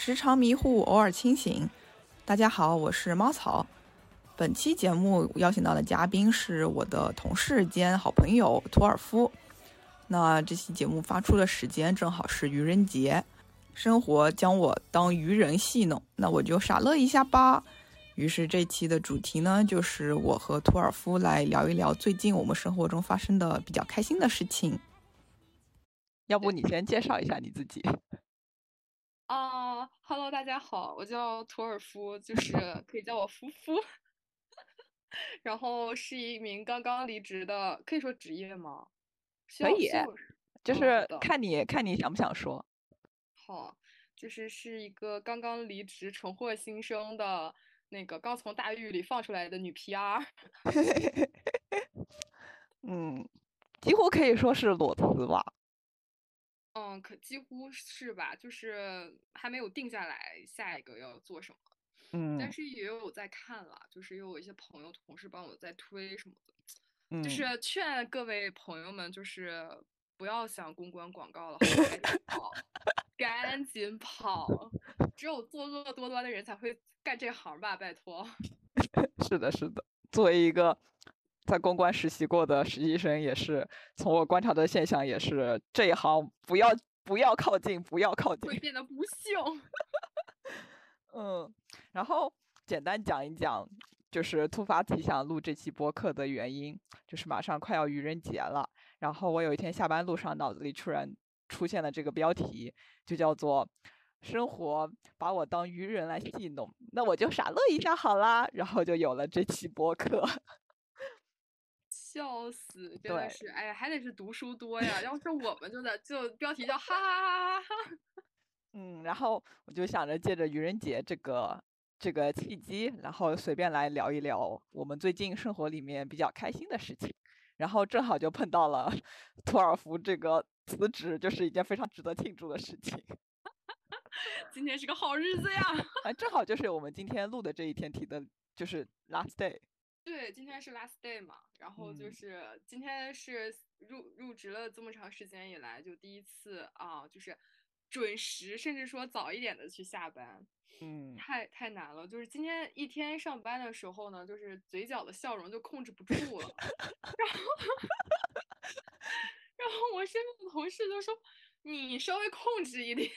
时常迷糊，偶尔清醒。大家好，我是猫草。本期节目邀请到的嘉宾是我的同事兼好朋友图尔夫。那这期节目发出的时间正好是愚人节，生活将我当愚人戏弄，那我就傻乐一下吧。于是这期的主题呢，就是我和图尔夫来聊一聊最近我们生活中发生的比较开心的事情。要不你先介绍一下你自己？啊哈喽，大家好，我叫图尔夫，就是可以叫我夫夫。然后是一名刚刚离职的，可以说职业吗？可以，就是看你看你想不想说。好，就是是一个刚刚离职、重获新生的那个刚从大狱里放出来的女 PR。嗯，几乎可以说是裸辞吧。嗯，可几乎是吧，就是还没有定下来下一个要做什么，嗯，但是也有在看了，就是也有一些朋友同事帮我在推什么的，就是劝各位朋友们，就是不要想公关广告了，赶紧 跑，赶紧跑，只有作恶多端的人才会干这行吧，拜托。是的，是的，作为一个。在公关实习过的实习生也是，从我观察的现象也是，这一行不要不要靠近，不要靠近，会变得不幸。嗯，然后简单讲一讲，就是突发奇想录这期播客的原因，就是马上快要愚人节了，然后我有一天下班路上，脑子里突然出现了这个标题，就叫做“生活把我当愚人来戏弄”，那我就傻乐一下好啦，然后就有了这期播客。笑死，真的是，哎呀，还得是读书多呀。要是我们就在就标题叫哈哈哈哈哈。嗯，然后我就想着借着愚人节这个这个契机，然后随便来聊一聊我们最近生活里面比较开心的事情。然后正好就碰到了托尔福这个辞职，就是一件非常值得庆祝的事情。今天是个好日子呀！啊，正好就是我们今天录的这一天提的，就是 last day。对，今天是 last day 嘛，然后就是今天是入入职了这么长时间以来就第一次啊，就是准时，甚至说早一点的去下班，嗯，太太难了。就是今天一天上班的时候呢，就是嘴角的笑容就控制不住了，然后 然后我身边的同事就说：“你稍微控制一点。”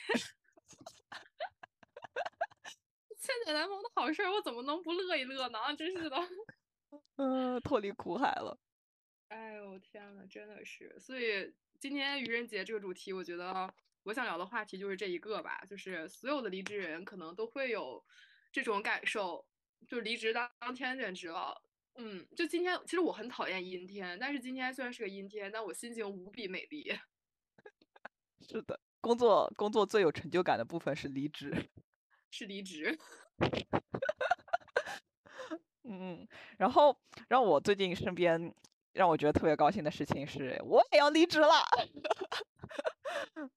千载难逢的好事，我怎么能不乐一乐呢？真是的。嗯，脱离苦海了。哎呦天呐，真的是。所以今天愚人节这个主题，我觉得我想聊的话题就是这一个吧，就是所有的离职人可能都会有这种感受，就离职当天简直了。嗯，就今天，其实我很讨厌阴天，但是今天虽然是个阴天，但我心情无比美丽。是的，工作工作最有成就感的部分是离职，是离职。嗯，然后让我最近身边让我觉得特别高兴的事情是，我也要离职了，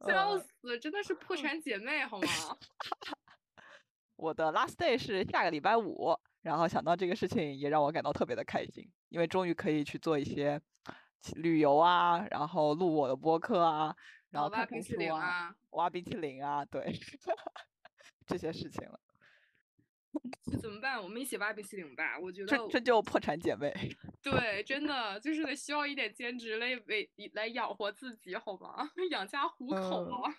笑死，真的是破产姐妹好吗？我的 last day 是下个礼拜五，然后想到这个事情也让我感到特别的开心，因为终于可以去做一些旅游啊，然后录我的播客啊，然后挖冰淇淋啊，挖冰淇淋啊，对，这些事情了。这 怎么办？我们一起挖冰淇淋吧。我觉得这这就破产姐妹。对，真的就是得需要一点兼职来为来养活自己，好吗？养家糊口啊。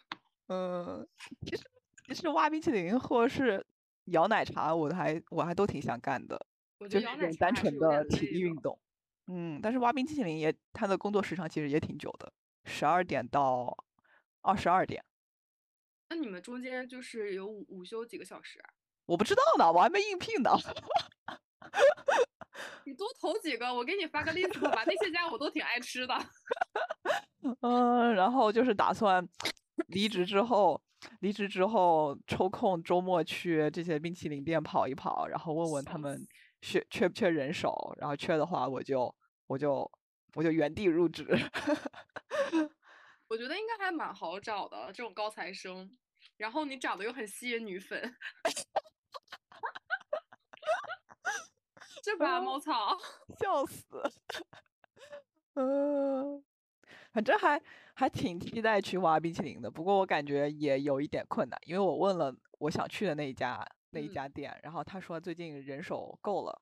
嗯，其实其实挖冰淇淋或者是摇奶茶，我还我还都挺想干的。我觉得摇奶茶单纯的体力运动。嗯，但是挖冰淇淋也，它的工作时长其实也挺久的，十二点到二十二点。那你们中间就是有午午休几个小时啊？我不知道呢，我还没应聘呢。你多投几个，我给你发个 list 吧，那些家我都挺爱吃的。嗯，然后就是打算离职之后，离职之后抽空周末去这些冰淇淋店跑一跑，然后问问他们缺缺不缺人手，然后缺的话我就我就我就原地入职。我觉得应该还蛮好找的，这种高材生，然后你长得又很吸引女粉。这把猫草，笑死！嗯，反正还还挺期待去挖冰淇淋的，不过我感觉也有一点困难，因为我问了我想去的那一家那一嗯家店，然后他说最近人手够了，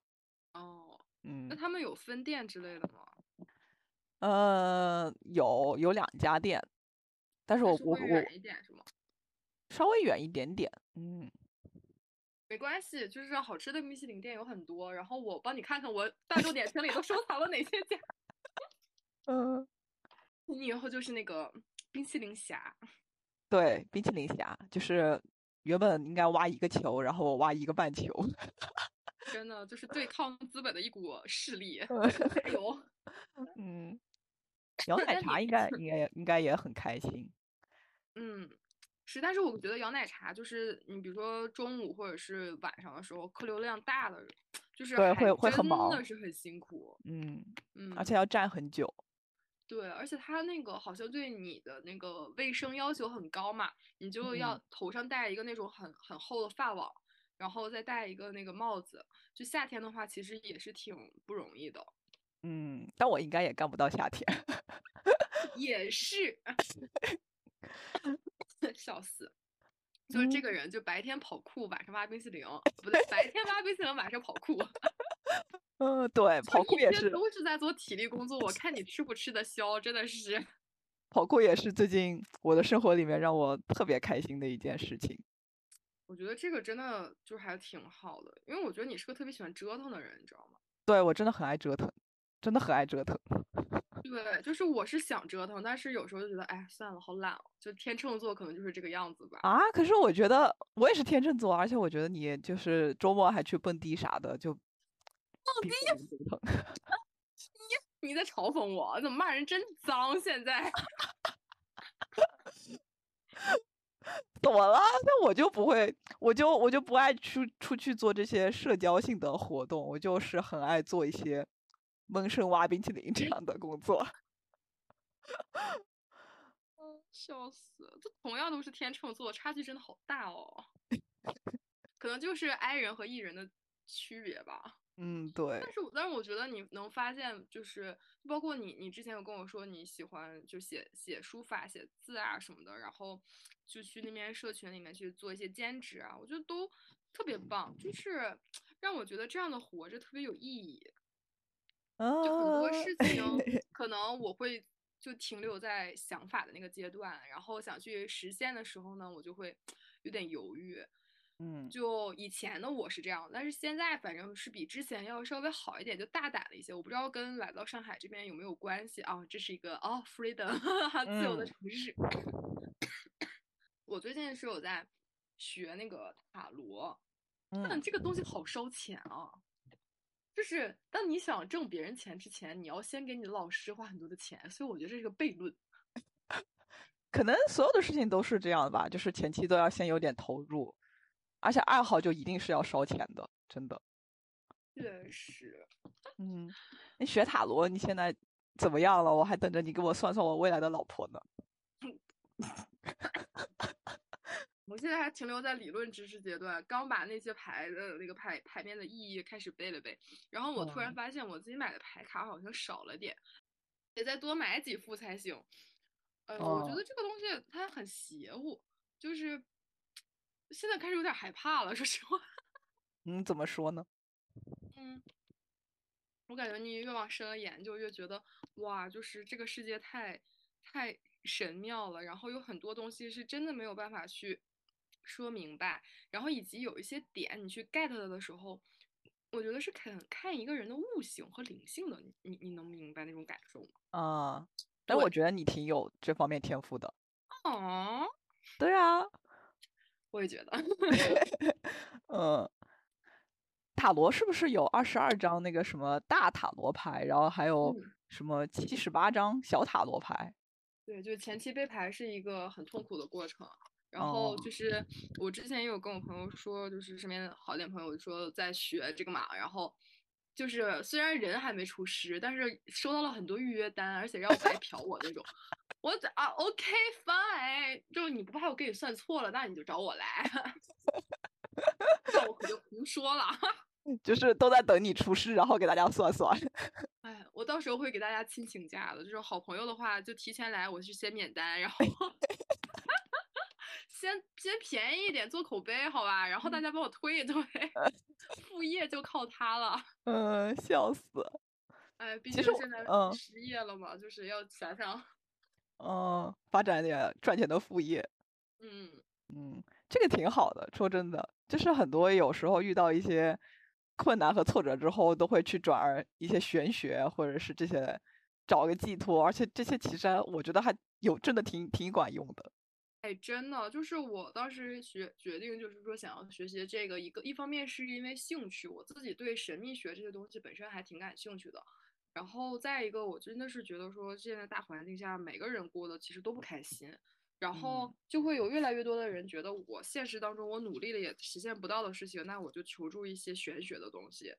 哦，嗯那他们有分店之类的吗？呃，有有两家店，但是我我我？稍微远一点点，嗯，没关系，就是好吃的米其林店有很多，然后我帮你看看我大众点评里都收藏了哪些家。嗯，你以后就是那个冰淇淋侠，对，冰淇淋侠就是原本应该挖一个球，然后我挖一个半球，真的就是对抗资本的一股势力，嗯加油！嗯，摇奶茶应该应该也应该也很开心，嗯，是，但是我觉得摇奶茶就是你比如说中午或者是晚上的时候客流量大的，就 是对会会很真的是很辛苦。嗯，嗯，而且要站很久，对，而且它那个好像对你的那个卫生要求很高嘛，你就要嗯头上戴一个那种很很厚的发网，然后再戴一个那个帽子。就夏天的话，其实也是挺不容易的。嗯，但我应该也干不到夏天，也是，笑死。就是这个人，就白天跑酷，晚上挖冰淇淋，不对，白天挖冰淇淋，晚上跑酷，嗯，对，跑酷也是，都是在做体力工作。我看你吃不吃得消，真的是。跑酷也是最近我的生活里面让我特别开心的一件事情。我觉得这个真的就还挺好的，因为我觉得你是个特别喜欢折腾的人，你知道吗？对我真的很爱折腾，真的很爱折腾。对，就是我是想折腾，但是有时候就觉得，哎，算了，好懒哦。就天秤座可能就是这个样子吧。啊，可是我觉得我也是天秤座，而且我觉得你就是周末还去蹦迪啥的，就比我们折腾。你在嘲讽我？怎么骂人真脏？现在 怎么了？那我就不会，我就我就不爱出出去做这些社交性的活动，我就是很爱做一些闷声挖冰淇淋这样的工作。嗯，笑死！这同样都是天秤座，差距真的好大哦。可能就是 I 人和 E 人的区别吧。嗯，对但，是我，但是我觉得你能发现，就是包括你，你之前有跟我说你喜欢就写写书法、写字啊什么的，然后就去那边社群里面去做一些兼职啊，我觉得都特别棒，就是让我觉得这样的活着特别有意义。就很多啊，事情，可能我会就停留在想法的那个阶段，然后想去实现的时候呢，我就会 有点犹豫。嗯就以前的我是这样，但是现在反正是比之前要稍微好一点，就大胆了一些。我不知道跟来到上海这边有没有关系啊？这是一个哦，freedom 自由的嗯城市。我最近是有在学那个塔罗，但嗯，这个东西好烧钱啊！就是当你想挣别人钱之前，你要先给你的老师花很多的钱，所以我觉得这是个悖论。可能所有的事情都是这样吧，就是前期都要先有点投入，而且爱好就一定是要烧钱的，真的。确实，嗯，你学塔罗，你现在怎么样了？我还等着你给我算算我未来的老婆呢。我现在还停留在理论知识阶段，刚把那些牌的那个牌牌面的意义开始背了背，然后我突然嗯发现我自己买的牌卡好像少了点，得再多买几副才行。呃，我觉哦得这个东西它很邪乎，就是现在开始有点害怕了，说实话。嗯，怎么说呢？嗯，我感觉你越往深了研究，越觉得哇，就是这个世界太太神妙了，然后有很多东西是真的没有办法去说明白，然后以及有一些点你去 get 它的时候，我觉得是看看一个人的悟性和灵性的，你你你能明白那种感受吗？啊，但我觉得你挺有这方面天赋的。哦，对啊，我也觉得，嗯，塔罗是不是有二十二张那个什么大塔罗牌，然后还有嗯什么七十八张小塔罗牌？对，就前期背牌是一个很痛苦的过程。然后哦就是我之前也有跟我朋友说，就是身边好点朋友说在学这个嘛，然后就是虽然人还没出师，但是收到了很多预约单，而且让我来嫖我那种。我这啊，OK fine，就是你不怕我给你算错了，那你就找我来，那我可就胡说了。就是都在等你出师，然后给大家算算。哎，我我到时候会给大家亲请假的，就是好朋友的话就提前来，我是先免单，然后先先便宜一点做口碑，好吧？然后大家帮我推一推，副业就靠它了。嗯，笑死。哎，毕竟现在嗯失业了嘛，就是要想想，嗯，发展点赚钱的副业。嗯，嗯，这个挺好的。说真的，就是很多有时候遇到一些困难和挫折之后，都会去转而一些玄学，或者是这些找个寄托，而且这些其实我觉得还有真的挺挺管用的。哎，真的，就是我当时学决定，就是说想要学习这个，一个一方面是因为兴趣，我自己对神秘学这些东西本身还挺感兴趣的。然后再一个，我真的是觉得说，现在大环境下，每个人过得其实都不开心，然后嗯就会有越来越多的人觉得，我现实当中我努力了也实现不到的事情，那我就求助一些玄学的东西。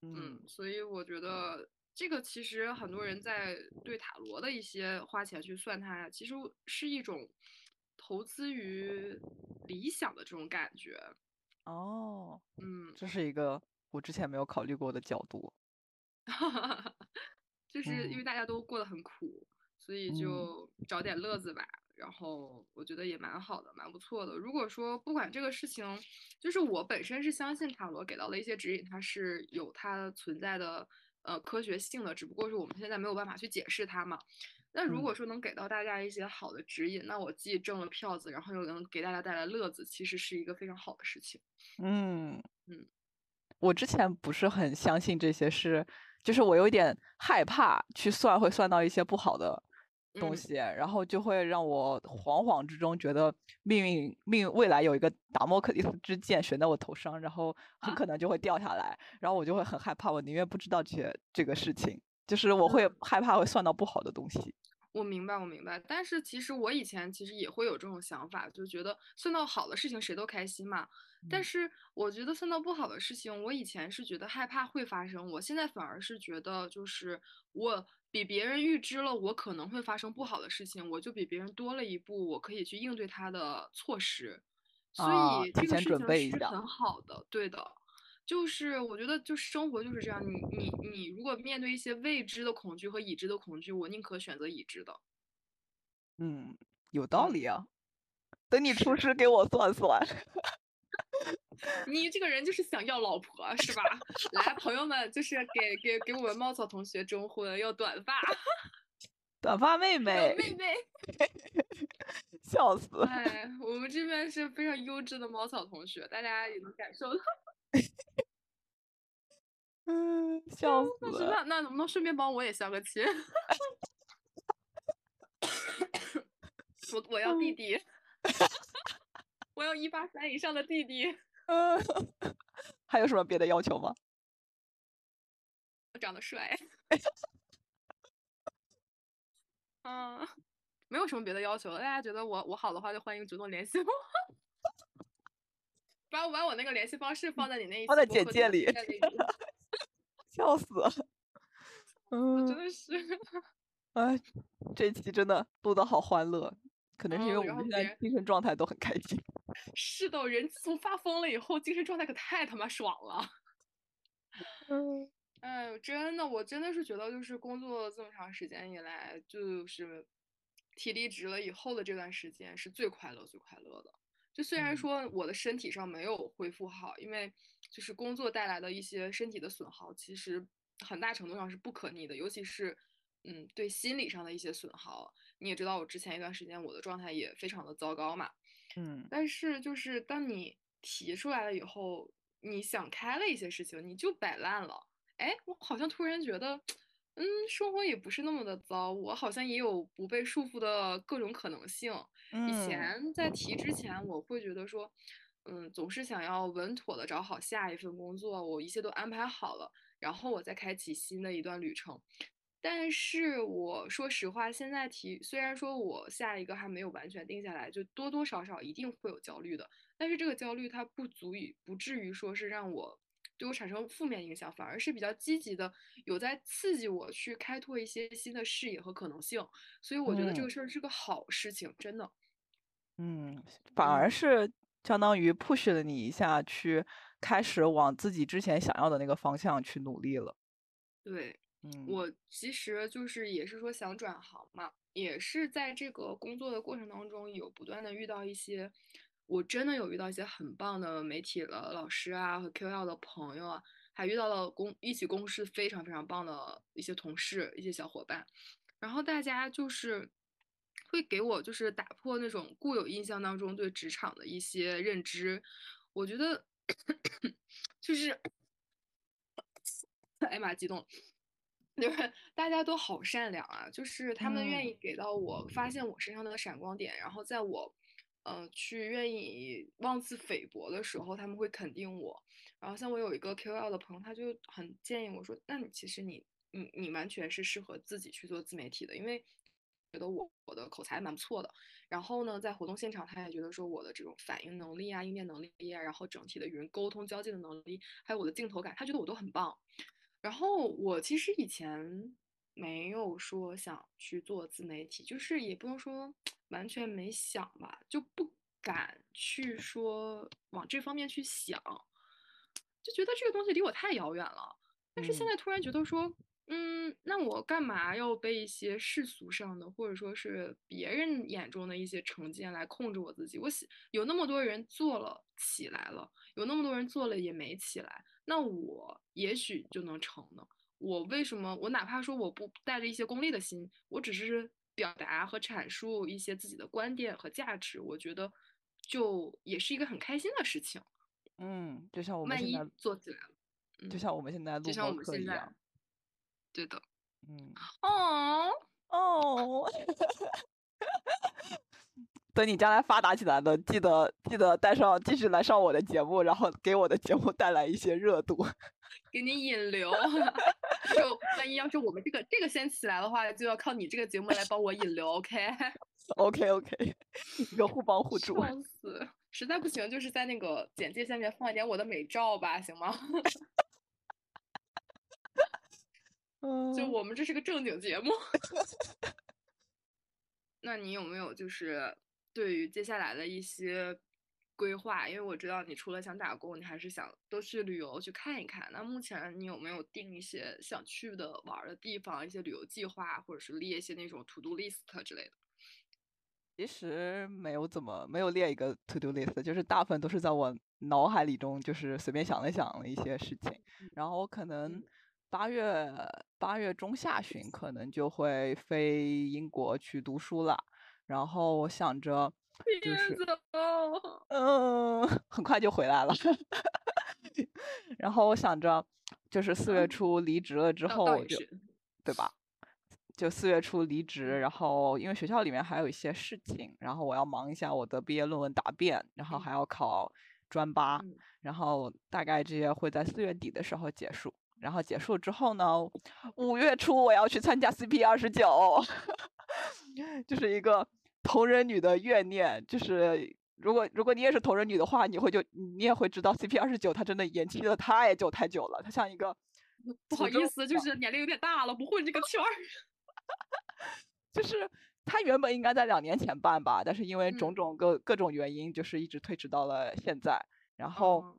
嗯嗯，所以我觉得这个其实很多人在对塔罗的一些花钱去算它呀，其实是一种投资于理想的这种感觉。哦，嗯，这是一个我之前没有考虑过的角度。就是因为嗯大家都过得很苦，所以嗯就找点乐子吧。然后我觉得也蛮好的，蛮不错的。如果说不管这个事情，就是我本身是相信塔罗给到的一些指引，它是有它存在的呃科学性的，只不过是我们现在没有办法去解释它嘛。那如果嗯。说能给到大家一些好的指引，那我既挣了票子，然后又能给大家带来乐子，其实是一个非常好的事情。嗯。嗯，我之前不是很相信这些事，就是我有一点害怕去算会算到一些不好的东嗯。西，然后就会让我惶惶之中觉得命运命未来有一个达摩克利斯之剑悬在我头上，然后很啊。可能就会掉下来，然后我就会很害怕，我宁愿不知道这些这个事情，就是我会嗯害怕会算到不好的东西。我明白，我明白，但是其实我以前其实也会有这种想法，就觉得算到好的事情谁都开心嘛。但嗯是我觉得算到不好的事情，我以前是觉得害怕会发生，我现在反而是觉得就是我比别人预知了我可能会发生不好的事情，我就比别人多了一步我可以去应对它的措施，所啊，以这个事情是。很好的，对的。就是我觉得，就生活就是这样。你你你，如果面对一些未知的恐惧和已知的恐惧，我宁可选择已知的。嗯，有道嗯，理啊。等你出。师给我算算。你这个人就是想要老婆是吧？来，朋友们，就是给给给我们猫草同学征婚，要短发，短发妹妹，妹妹。笑死。哎，我们这边是非常优质的猫草同学，大家也能感受到。嗯，笑死了。那那能不能顺便帮我也相个亲？我我要弟嗯弟，我要一八三以上的弟弟，嗯，还有什么别的要求吗？长得帅。嗯，没有什么别的要求了。大家觉得我我好的话，就欢迎主动联系我。把我把我那个联系方式放在你那一放在简介里笑死。了嗯，真的是，哎，这期真的录的好欢乐，可能是因为嗯，我们现在精神状态都很开心。是的，人自从发疯了以后，精神状态可太他妈爽了。嗯哎呦，真的，我真的是觉得，就是工作这么长时间以来，就是体力值了以后的这段时间是最快乐、最快乐的。就虽然嗯说我的身体上没有恢复好，因为就是工作带来的一些身体的损耗，其实很大程度上是不可逆的，尤其是嗯对心理上的一些损耗。你也知道，我之前一段时间我的状态也非常的糟糕嘛。嗯但是就是当你提出来了以后，你想开了一些事情，你就摆烂了。哎，我好像突然觉得，嗯，生活也不是那么的糟，我好像也有不被束缚的各种可能性。以嗯前在提之前，我会觉得说，嗯，总是想要稳妥的找好下一份工作，我一切都安排好了，然后我再开启新的一段旅程。但是我说实话，现在提虽然说我下一个还没有完全定下来，就多多少少一定会有焦虑的，但是这个焦虑它不足以不至于说是让我对我产生负面影响，反而是比较积极的，有在刺激我去开拓一些新的视野和可能性，所以我觉得这嗯个事儿是个好事情，真的。嗯，反而。嗯，是相当于 push 了你一下，去开始往自己之前想要的那个方向去努力了。对，嗯，我其实就是也是说想转行嘛，也是在这个工作的过程当中有不断的遇到一些，我真的有遇到一些很棒的媒体的老师啊和 QL 的朋友啊，还遇到了公一起共事非常非常棒的一些同事一些小伙伴，然后大家就是会给我就是打破那种固有印象当中对职场的一些认知，我觉得就是，哎呀妈，激动了。就是大家都好善良啊，就是他们愿意给到我发现我身上的闪光点，然后在我，呃，去愿意妄自菲薄的时候，他们会肯定我。然后像我有一个 QL 的朋友，他就很建议我说：“那你其实你你你完全是适合自己去做自媒体的，因为觉得我我的口才蛮不错的。然后呢，在活动现场，他也觉得说我的这种反应能力啊、应变能力啊，然后整体的与人沟通交际的能力，还有我的镜头感，他觉得我都很棒。”然后我其实以前没有说想去做自媒体，就是也不能说完全没想吧，就不敢去说往这方面去想，就觉得这个东西离我太遥远了。但是现在突然觉得说，嗯，那我干嘛要被一些世俗上的或者说是别人眼中的一些成见来控制我自己？我喜有那么多人做了起来了，有那么多人做了也没起来。那我也许就能成呢。我为什么？我哪怕说我不带着一些功利的心，我只是表达和阐述一些自己的观点和价值，我觉得就也是一个很开心的事情。嗯，就像我们现在做起来了，就像我们现在录播课一样。对的。嗯。哦哦。等你将来发达起来了，记得记得带上继续来上我的节目，然后给我的节目带来一些热度，给你引流。就万一要是我们这个这个先起来的话，就要靠你这个节目来帮我引流。OK，OK OK，一个互帮互助。笑死，实在不行就是在那个简介下面放一点我的美照吧，行吗？就我们这是个正经节目。那你有没有就是？对于接下来的一些规划，因为我知道你除了想打工，你还是想多去旅游去看一看。那目前你有没有定一些想去的玩的地方，一些旅游计划，或者是列一些那种 to do list 之类的？其实没有怎么没有列一个 to do list，就是大部分都是在我脑海里中就是随便想了想了一些事情。然后可能八月八月中下旬可能就会飞英国去读书了。然后我想着，就是嗯，很快就回来了。然后我想着，就是四月初离职了之后，我就对吧？就四月初离职，然后因为学校里面还有一些事情，然后我要忙一下我的毕业论文答辩，然后还要考专八，然后大概这些会在四月底的时候结束。然后结束之后呢，五月初我要去参加 CP 二十九，就是一个。同人女的怨念，就是如果如果你也是同人女的话，你会就你也会知道，CP 二十九它真的延期了太久太久了，它像一个不好意思，就是年龄有点大了，不混这个圈儿。就是它原本应该在两年前办吧，但是因为种种各各种原因，就是一直推迟到了现在。然后，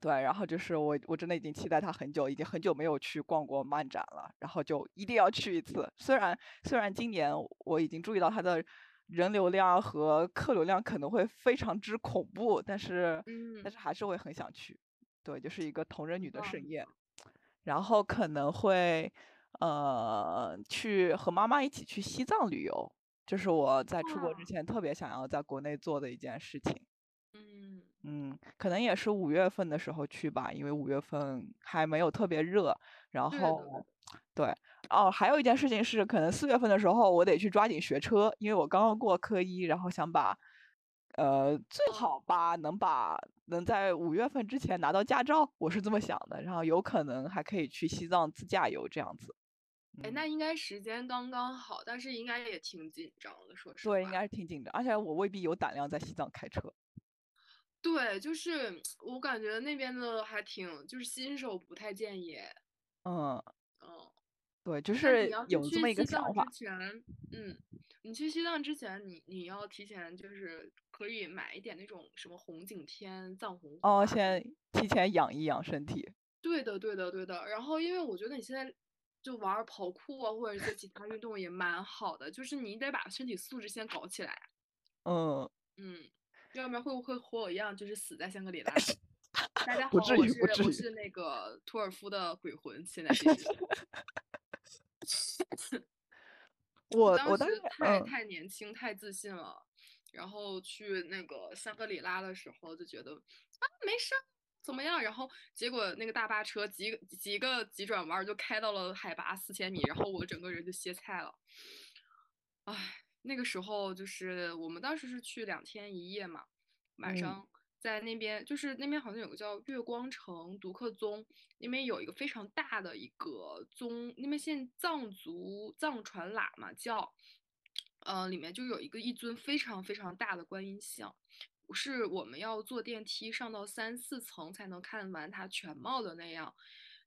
对，然后就是我我真的已经期待它很久，已经很久没有去逛过漫展了，然后就一定要去一次。虽然虽然今年我已经注意到它的。人流量和客流量可能会非常之恐怖，但是，但是还是会很想去。对，就是一个同人女的盛宴，然后可能会，呃，去和妈妈一起去西藏旅游，这是我在出国之前特别想要在国内做的一件事情。嗯嗯，可能也是五月份的时候去吧，因为五月份还没有特别热，然后，对。哦，还有一件事情是，可能四月份的时候我得去抓紧学车，因为我刚刚过科一，然后想把，呃，最好吧，能把能在五月份之前拿到驾照，我是这么想的。然后有可能还可以去西藏自驾游这样子。哎，那应该时间刚刚好，但是应该也挺紧张的，说实话。对，应该是挺紧张，而且我未必有胆量在西藏开车。对，就是我感觉那边的还挺，就是新手不太建议。嗯嗯。对，就是有这么一个想法。之前，嗯，你去西藏之前，你你要提前就是可以买一点那种什么红景天、藏红哦，先提前养一养身体。对的，对的，对的。然后，因为我觉得你现在就玩跑酷啊，或者一些其他运动也蛮好的，就是你得把身体素质先搞起来。嗯嗯，要不然会不会和我一样，就是死在香格里拉？大家好，我是我是那个托尔夫的鬼魂，现在 其实。当我我当时时太嗯太年轻，太自信了，然后去那个香格里拉的时候就觉得啊没事儿，怎么样？然后结果那个大巴车几个几个急转弯就开到了海拔四千米，然后我整个人就歇菜了。唉，那个时候就是我们当时是去两天一夜嘛，晚嗯上在那边就是那边好像有个叫月光城独克宗，那边有一个非常大的一个宗，那边现藏族藏传喇嘛教，呃，里面就有一个一尊非常非常大的观音像，是我们要坐电梯上到三四层才能看完它全貌的那样。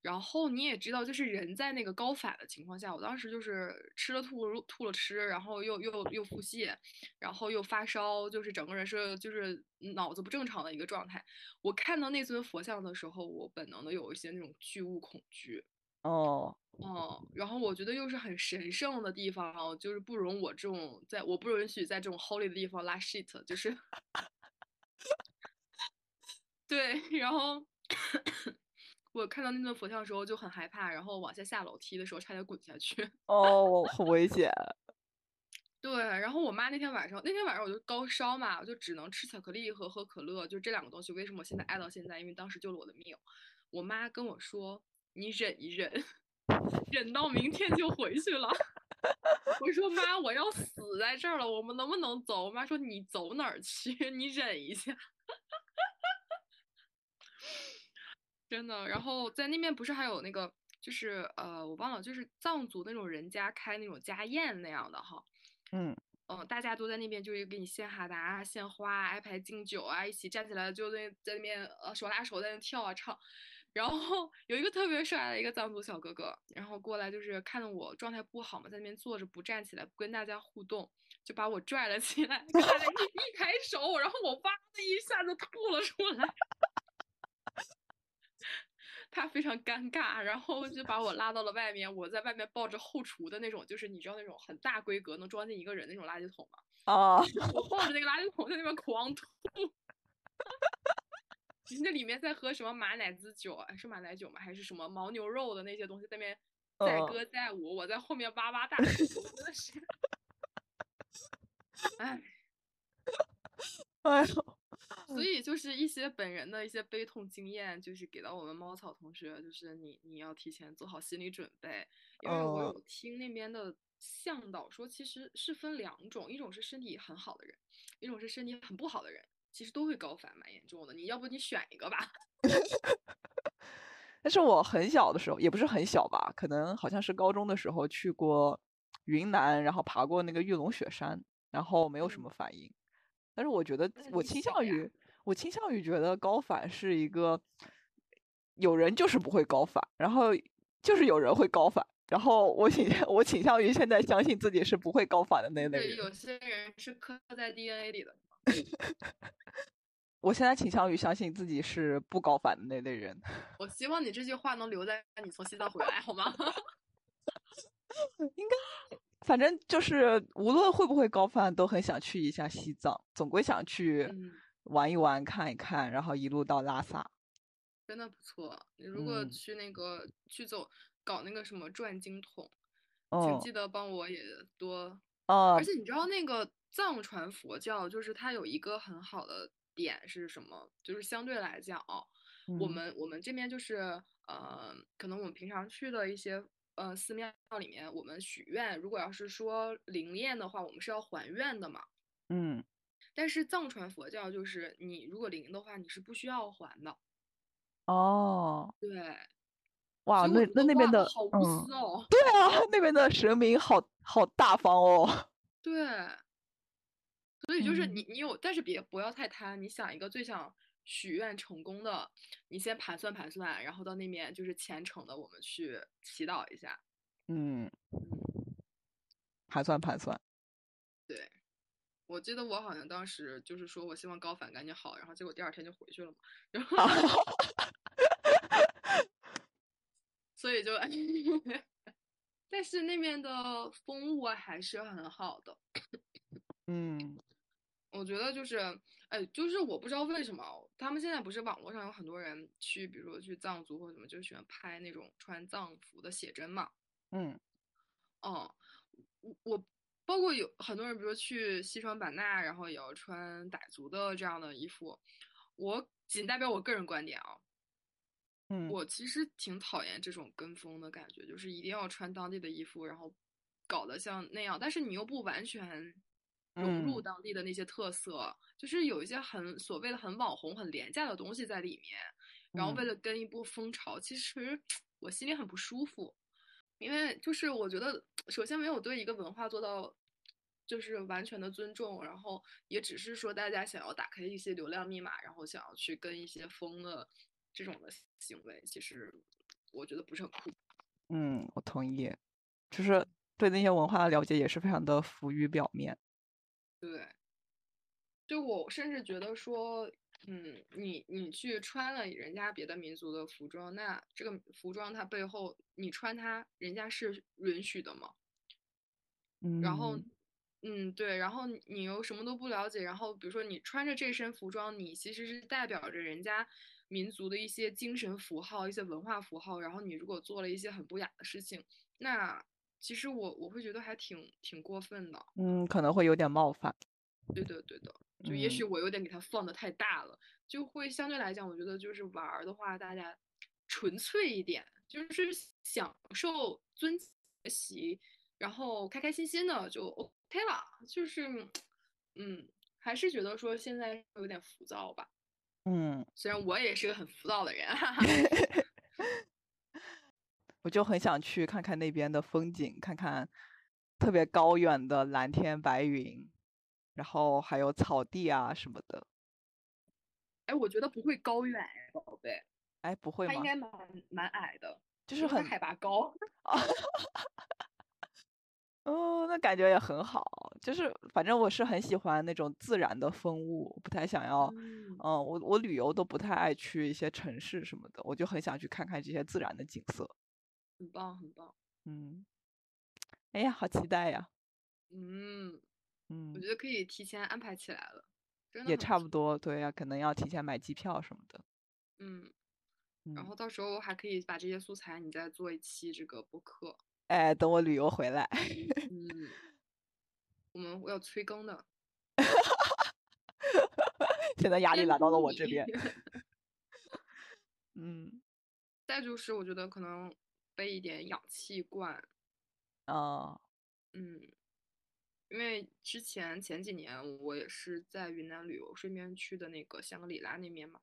然后你也知道，就是人在那个高反的情况下，我当时就是吃了吐了吐了吃，然后又又又腹泻，然后又发烧，就是整个人是就是脑子不正常的一个状态。我看到那尊佛像的时候，我本能的有一些那种巨物恐惧，哦。哦，然后我觉得又是很神圣的地方，就是不容我这种在我不允许在这种 holy 的地方拉 shit，就是。对，然后我看到那尊佛像的时候就很害怕，然后往下下楼梯的时候差点滚下去。哦，很危险。对，然后我妈那天晚上，那天晚上我就高烧嘛，我就只能吃巧克力和喝可乐，就这两个东西。为什么我现在爱到现在？因为当时救了我的命。我妈跟我说：“你忍一忍，忍到明天就回去了。”我说：“妈，我要死在这儿了，我们能不能走？”我妈说：“你走哪儿去？你忍一下。”真的，然后在那边不是还有那个，就是呃，我忘了，就是藏族那种人家开那种家宴那样的哈，嗯。嗯，大家都在那边就是给你献哈达啊、献花啊、挨排敬酒啊，一起站起来就在在那边呃手拉手在那跳啊唱，然后有一个特别帅的一个藏族小哥哥，然后过来就是看到我状态不好嘛，在那边坐着不站起来，不跟大家互动，就把我拽了起来，跟大家一一抬手，然后我哇的一下就吐了出来。他非常尴尬，然后就把我拉到了外面。我在外面抱着后厨的那种，就是你知道那种很大规格能装进一个人那种垃圾桶吗？啊，我抱着那个垃圾桶在那边狂吐。那里面在喝什么马奶滋酒啊？是马奶酒吗？还是什么牦牛肉的那些东西？在那边载嗯歌载舞，我在后面哇哇大哭，真的是，哎。哎呦，所以就是一些本人的一些悲痛经验，就是给到我们猫草同学，就是你你要提前做好心理准备，因为我哦有听那边的向导说，其实是分两种，一种是身体很好的人，一种是身体很不好的人，其实都会高反，蛮严重的。你要不你选一个吧？但是我很小的时候，也不是很小吧，可能好像是高中的时候去过云南，然后爬过那个玉龙雪山，然后没有什嗯么反应。但是我觉得我倾向于，我倾向于觉得高反是一个，有人就是不会高反，然后就是有人会高反，然后我倾向我倾向于现在相信自己是不会高反的那类人对，有些人是刻在 DNA 里的。我现在倾向于相信自己是不高反的那类人。我希望你这句话能留在你从西藏回来，好吗？应该，反正就是无论会不会高反，都很想去一下西藏，总归想去嗯玩一玩、看一看，然后一路到拉萨。真的不错。你如果嗯去那个去走搞那个什么转经筒，嗯请记得帮我也多。哦而且你知道那个藏传佛教，就是它有一个很好的点是什么？就是相对来讲啊，我嗯们我们这边就是呃，可能我们平常去的一些呃寺庙里面，我们许愿，如果要是说灵验的话，我们是要还愿的嘛。嗯，但是藏传佛教就是你如果灵的话，你是不需要还的。哦，对，哇，那那那边的，好无嗯，私哦。对啊，那边的神明好好大方哦。对，所以就是嗯你你有，但是别不要太贪。你想一个最想许愿成功的，你先盘算盘算，然后到那边就是虔诚的，我们去祈祷一下。嗯，嗯，盘算盘算。对，我记得我好像当时就是说我希望高反赶紧好，然后结果第二天就回去了嘛，然后 所以就 但是那边的风物还是很好的。嗯，我觉得就是，哎，就是我不知道为什么他们现在不是网络上有很多人去，比如说去藏族或者什么，就喜欢拍那种穿藏服的写真嘛。嗯哦，我我包括有很多人，比如说去西双版纳，然后也要穿傣族的这样的衣服。我仅代表我个人观点啊，嗯，我其实挺讨厌这种跟风的感觉，就是一定要穿当地的衣服，然后搞得像那样，但是你又不完全融入嗯当地的那些特色，就是有一些很所谓的很网红、很廉价的东西在里面，然后为嗯了跟一波风潮，其实 我心里很不舒服。因为就是我觉得，首先没有对一个文化做到就是完全的尊重，然后也只是说大家想要打开一些流量密码，然后想要去跟一些风的这种的行为，其实我觉得不是很酷。嗯，我同意，就是对那些文化的了解也是非常的浮于表面。对，就我甚至觉得说，嗯，你你去穿了人家别的民族的服装，那这个服装它背后你穿它，人家是允许的吗？嗯然后，嗯嗯，对，然后你你又什么都不了解，然后比如说你穿着这身服装，你其实是代表着人家民族的一些精神符号、一些文化符号，然后你如果做了一些很不雅的事情，那其实我我会觉得还挺挺过分的。嗯，可能会有点冒犯。对的，对的，就也许嗯我有点给它放的太大了，就会相对来讲，我觉得就是玩儿的话，大家纯粹一点，就是享受、尊学习，然后开开心心的就 OK 了。就是，嗯，还是觉得说现在有点浮躁吧。嗯，虽然我也是个很浮躁的人，哈哈。我就很想去看看那边的风景，看看特别高远的蓝天白云，然后还有草地啊什么的。哎，我觉得不会高远哎，宝贝，哎，不会吗？它应该蛮蛮矮的，就是很海拔高。哦，那感觉也很好。就是反正我是很喜欢那种自然的风物，不太想要，嗯嗯，我我旅游都不太爱去一些城市什么的，我就很想去看看这些自然的景色。很棒，很棒。嗯，哎呀，好期待呀！嗯。我嗯觉，得可以提前安排起来了，真的也。差不多，对呀，可能要提前买机票什么的。嗯，然嗯，后到时候还可以把这些素材你再做一期这个播客。哎，等我旅游回来，嗯，我们要催更的，现在压力来到了我这边。嗯，再就是我觉得可能备一点氧气罐，啊，嗯，因为之前前几年我也是在云南旅游，顺便去的那个香格里拉那边嘛，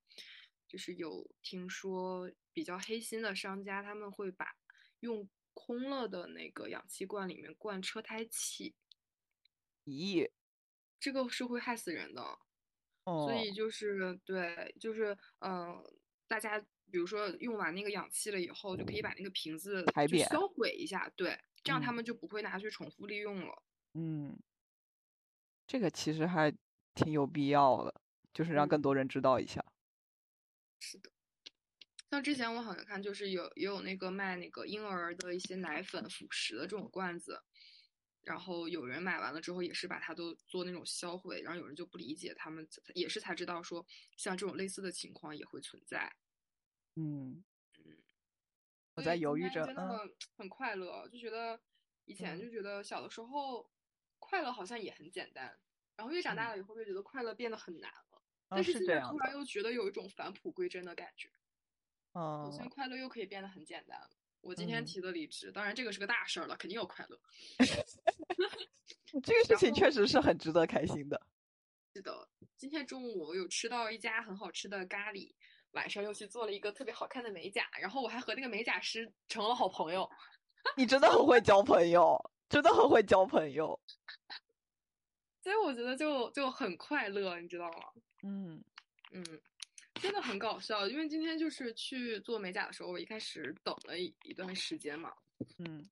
就是有听说比较黑心的商家，他们会把用空了的那个氧气罐里面灌车胎气，咦，这个是会害死人的。哦所哦，以就是对，就是嗯、呃大家比如说用完那个氧气了以后，就可以把那个瓶子就销毁一下，对，这样他嗯们就不会拿去重复利用了。嗯，这个其实还挺有必要的，就是让更嗯，多人知道一下。是的。像之前我好像看，就是有也有那个卖那个婴儿的一些奶粉、辅食的这种罐子，然后有人买完了之后也是把它都做那种销毁，然后有人就不理解，他们也是才知道说，像这种类似的情况也会存在。嗯，嗯。我在犹豫着，嗯真的很快乐，就觉得以前嗯就觉得小的时候快乐好像也很简单，然后越长大嗯了以后越觉得快乐变得很难了，嗯，但是是现在突然又觉得有一种返璞归真的感觉，好像嗯快乐又可以变得很简单了。我今天嗯，提的离职，当然这个是个大事儿了，肯定有快乐。这个事情确实是很值得开心的。是的，今天中午我有吃到一家很好吃的咖喱，晚上又去做了一个特别好看的美甲，然后我还和那个美甲师成了好朋友。你真的很会交朋友，真的很会交朋友。所以我觉得就就很快乐，你知道吗？嗯嗯，真的很搞笑，因为今天就是去做美甲的时候，我一开始等了一一段时间嘛。嗯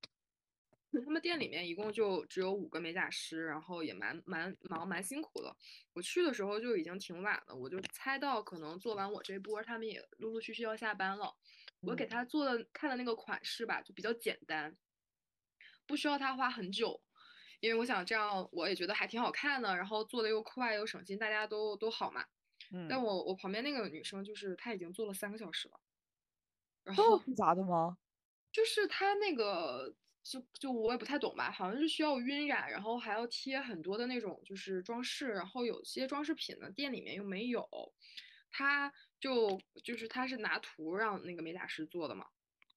他们店里面一共就只有五个美甲师，然后也蛮蛮忙蛮辛苦的。我去的时候就已经挺晚了，我就猜到可能做完我这波，他们也陆陆续续要下班了。我给嗯他做的看的那个款式吧，就比较简单。不需要它花很久，因为我想这样我也觉得还挺好看的，然后做的又快又省心，大家都都好嘛。嗯，但我我旁边那个女生就是她已经做了三个小时了，然后复杂的吗？就是她那个就就我也不太懂吧，好像是需要晕染，然后还要贴很多的那种就是装饰，然后有些装饰品呢店里面又没有，她就就是她是拿图让那个美甲师做的嘛，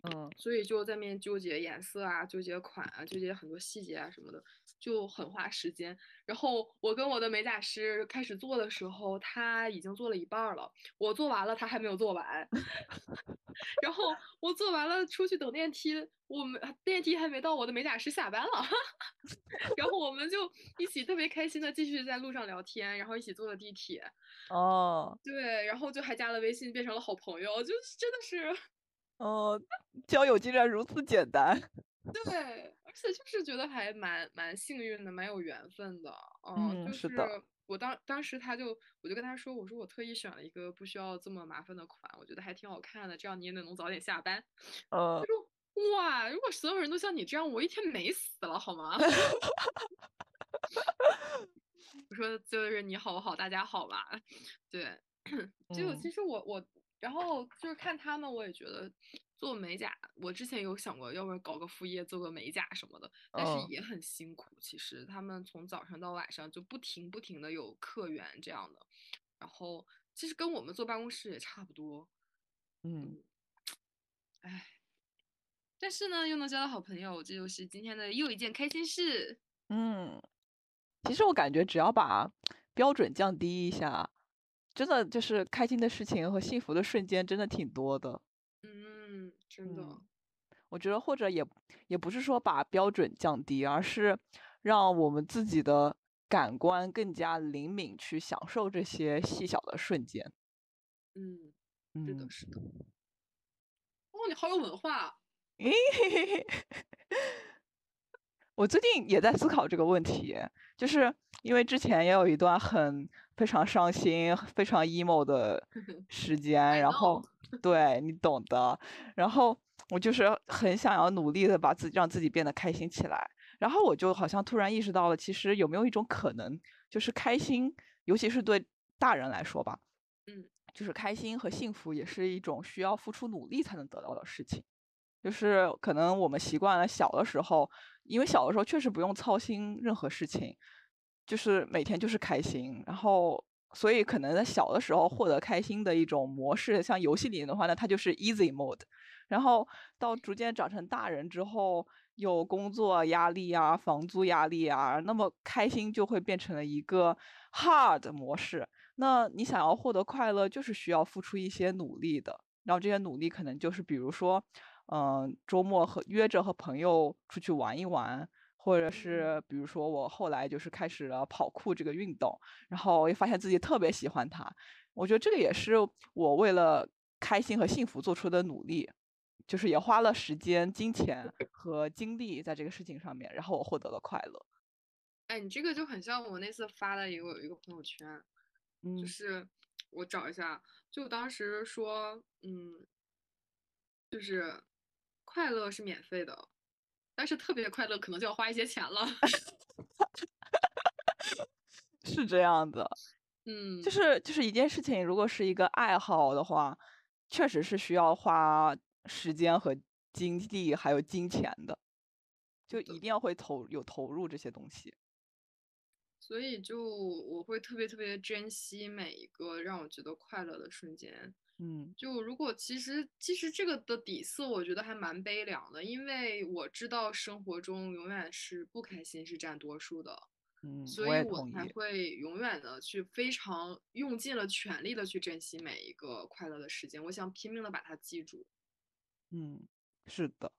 嗯所以就在面纠结颜色啊，纠结款啊，纠结很多细节啊什么的，就很花时间。然后我跟我的美甲师开始做的时候，他已经做了一半儿了，我做完了，他还没有做完。然后我做完了，出去等电梯，我们电梯还没到，我的美甲师下班了。然后我们就一起特别开心的继续在路上聊天，然后一起坐了地铁，哦对，然后就还加了微信，变成了好朋友，就是真的是。哦，交友竟然如此简单。对，而且就是觉得还蛮蛮幸运的，蛮有缘分的。嗯就是的我当当时他就我就跟他说，我说我特意选了一个不需要这么麻烦的款，我觉得还挺好看的，这样你也能早点下班。呃他，说哇，如果所有人都像你这样，我一天美死了好吗？我说就是你好我好大家好吧，对，就嗯其实我我，然后就是看他们，我也觉得做美甲，我之前有想过要不要搞个副业做个美甲什么的，但是嗯也很辛苦。其实他们从早上到晚上就不停不停的有客源这样的，然后其实跟我们坐办公室也差不多，嗯哎，但是呢又能交到好朋友，这就是今天的又一件开心事。嗯，其实我感觉只要把标准降低一下，真的就是开心的事情和幸福的瞬间真的挺多的。嗯，真的。嗯我觉得或者也也不是说把标准降低，而是让我们自己的感官更加灵敏，去享受这些细小的瞬间。嗯，是的，嗯，是的。哦，你好有文化啊。诶，我最近也在思考这个问题，就是因为之前也有一段很非常伤心、非常 emo 的 时间，然后对你懂的，然后我就是很想要努力的把自己让自己变得开心起来，然后我就好像突然意识到了，其实有没有一种可能，就是开心，尤其是对大人来说吧，嗯，就是开心和幸福也是一种需要付出努力才能得到的事情。就是可能我们习惯了小的时候，因为小的时候确实不用操心任何事情，就是每天就是开心，然后所以可能在小的时候获得开心的一种模式，像游戏里面的话呢，它就是 easy mode，然后到逐渐长成大人之后，有工作压力啊、房租压力啊，那么开心就会变成了一个 hard 模式。那你想要获得快乐，就是需要付出一些努力的。然后这些努力可能就是比如说，嗯、周末和约着和朋友出去玩一玩，或者是比如说我后来就是开始了跑酷这个运动，然后也发现自己特别喜欢它。我觉得这个也是我为了开心和幸福做出的努力，就是也花了时间、金钱和精力在这个事情上面，然后我获得了快乐。哎，你这个就很像我那次发的一个有一个朋友圈，嗯就嗯是我找一下，就当时说，嗯，就是快乐是免费的，但是特别快乐可能就要花一些钱了。是这样的，嗯，就是就是一件事情，如果是一个爱好的话，确实是需要花时间和精力还有金钱的，就一定要会投有投入这些东西。所以就我会特别特别珍惜每一个让我觉得快乐的瞬间。嗯就如果其实其实这个的底色，我觉得还蛮悲凉的，因为我知道生活中永远是不开心是占多数的，嗯，所以我才。会永远的去非常用尽了全力的去珍惜每一个快乐的时间，我想拼命的把它记住。嗯，是的。